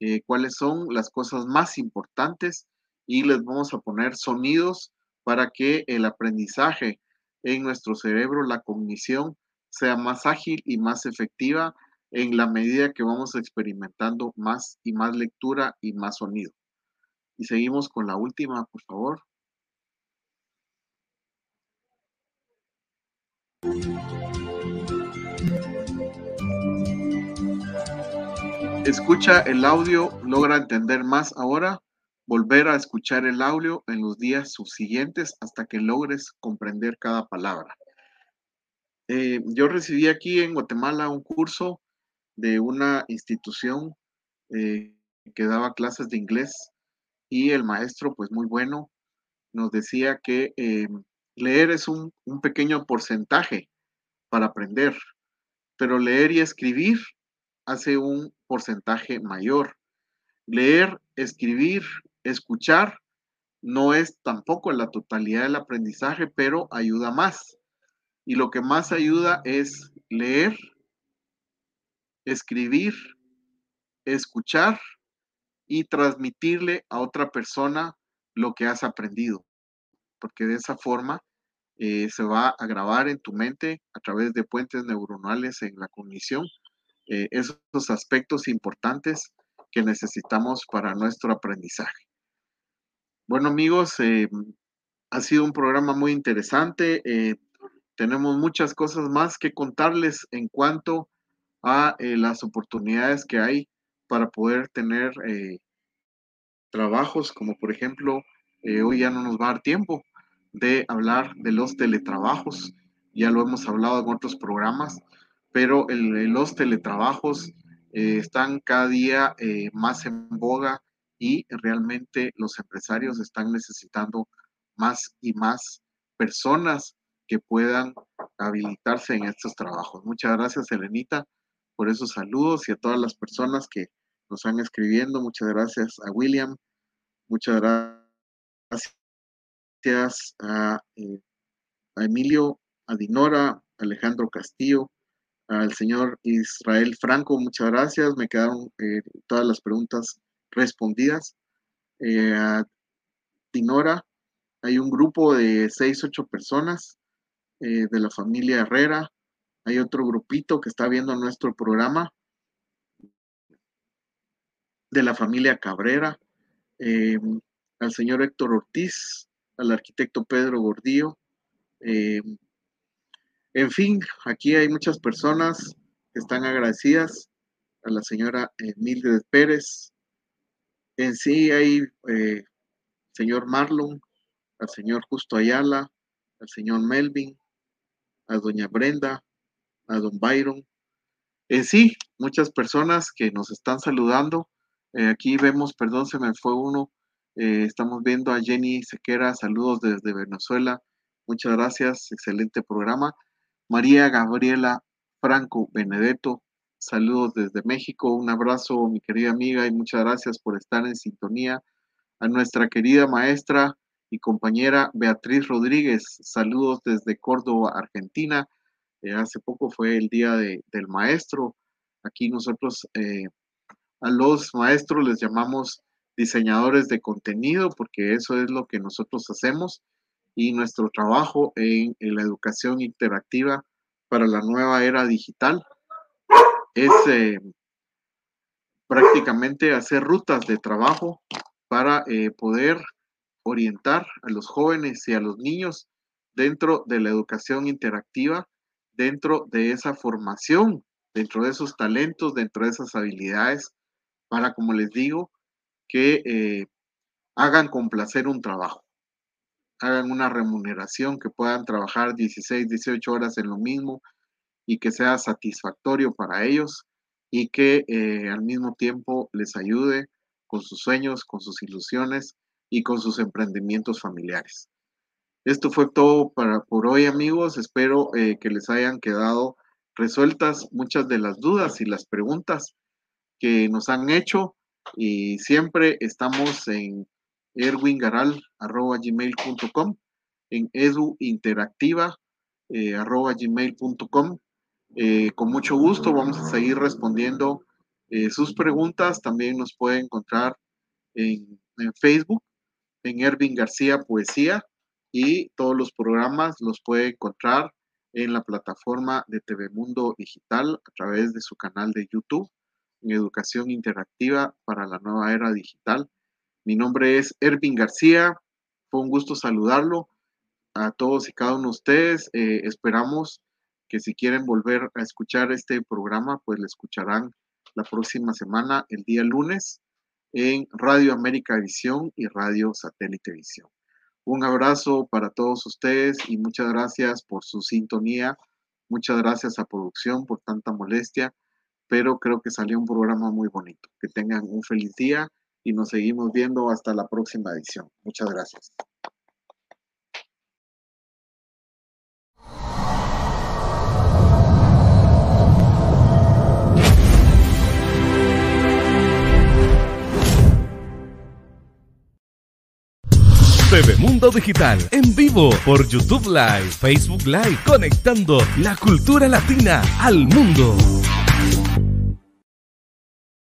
Speaker 1: eh, cuáles son las cosas más importantes y les vamos a poner sonidos para que el aprendizaje en nuestro cerebro, la cognición, sea más ágil y más efectiva en la medida que vamos experimentando más y más lectura y más sonido. Y seguimos con la última, por favor. Escucha el audio, logra entender más ahora, volver a escuchar el audio en los días subsiguientes hasta que logres comprender cada palabra. Eh, yo recibí aquí en Guatemala un curso de una institución eh, que daba clases de inglés y el maestro, pues muy bueno, nos decía que eh, leer es un, pequeño porcentaje para aprender, pero leer y escribir hace un porcentaje mayor. Leer, escribir, escuchar no es tampoco la totalidad del aprendizaje, pero ayuda más. Y lo que más ayuda es leer, escribir, escuchar y transmitirle a otra persona lo que has aprendido porque de esa forma eh, se va a grabar en tu mente a través de puentes neuronales en la cognición eh, esos aspectos importantes que necesitamos para nuestro aprendizaje. Bueno amigos, eh, ha sido un programa muy interesante. tenemos muchas cosas más que contarles en cuanto a las oportunidades que hay para poder tener trabajos como por ejemplo, hoy ya no nos va a dar tiempo, de hablar de los teletrabajos. Ya lo hemos hablado en otros programas, pero los teletrabajos eh, están cada día eh, más en boga y realmente los empresarios están necesitando más y más personas que puedan habilitarse en estos trabajos. Muchas gracias, Elenita, por esos saludos y a todas las personas que nos han escribiendo. Muchas gracias a William. Muchas gracias gracias eh, a, Emilio, a Dinora, Alejandro Castillo, al señor Israel Franco, muchas gracias. Me quedaron eh, todas las preguntas respondidas. Eh, a Dinora, hay un grupo de seis, ocho personas de la familia Herrera. Hay otro grupito que está viendo nuestro programa de la familia Cabrera. Al señor Héctor Ortiz, al arquitecto Pedro Gordillo. Eh, en fin, aquí hay muchas personas que están agradecidas a la señora Mildred Pérez. En sí hay eh, señor Marlon, al señor Justo Ayala, al señor Melvin, a doña Brenda, a don Byron. En sí, muchas personas que nos están saludando. Eh, aquí vemos, perdón, se me fue uno, eh, estamos viendo a Jenny Sequera, saludos desde Venezuela. Muchas gracias, excelente programa. María Gabriela Franco Benedetto, saludos desde México. Un abrazo, mi querida amiga, y muchas gracias por estar en sintonía. A nuestra querida maestra y compañera Beatriz Rodríguez, saludos desde Córdoba, Argentina. Eh, hace poco fue el Día del Maestro. Aquí nosotros eh, a los maestros les llamamos diseñadores de contenido, porque eso es lo que nosotros hacemos y nuestro trabajo en, la educación interactiva para la nueva era digital es eh, prácticamente hacer rutas de trabajo para eh, poder orientar a los jóvenes y a los niños dentro de la educación interactiva, dentro de esa formación dentro de esos talentos, dentro de esas habilidades, para, como les digo, que eh, hagan con placer un trabajo, hagan una remuneración, que puedan trabajar 16, 18 horas en lo mismo y que sea satisfactorio para ellos y que eh, al mismo tiempo les ayude con sus sueños, con sus ilusiones y con sus emprendimientos familiares. Esto fue todo para, por hoy amigos. Espero eh, que les hayan quedado resueltas muchas de las dudas y las preguntas que nos han hecho y siempre estamos en erwingaral.gmail.com, en eduinteractiva.gmail.com. Eh, con mucho gusto vamos a seguir respondiendo eh, sus preguntas. También nos puede encontrar en, en Facebook, en Erwin García Poesía y todos los programas los puede encontrar en la plataforma de TV Mundo Digital a través de su canal de YouTube en Educación Interactiva para la Nueva Era Digital. Mi nombre es Ervin García. Fue un gusto saludarlo a todos y cada uno de ustedes. Eh, esperamos que si quieren volver a escuchar este programa, pues le escucharán la próxima semana, el día lunes, en Radio América Visión y Radio Satélite Visión. Un abrazo para todos ustedes y muchas gracias por su sintonía. Muchas gracias a producción por tanta molestia, pero creo que salió un programa muy bonito. Que tengan un feliz día y nos seguimos viendo hasta la próxima edición. Muchas gracias.
Speaker 4: Mundo Digital en vivo por YouTube Live, Facebook Live, conectando la cultura latina al mundo.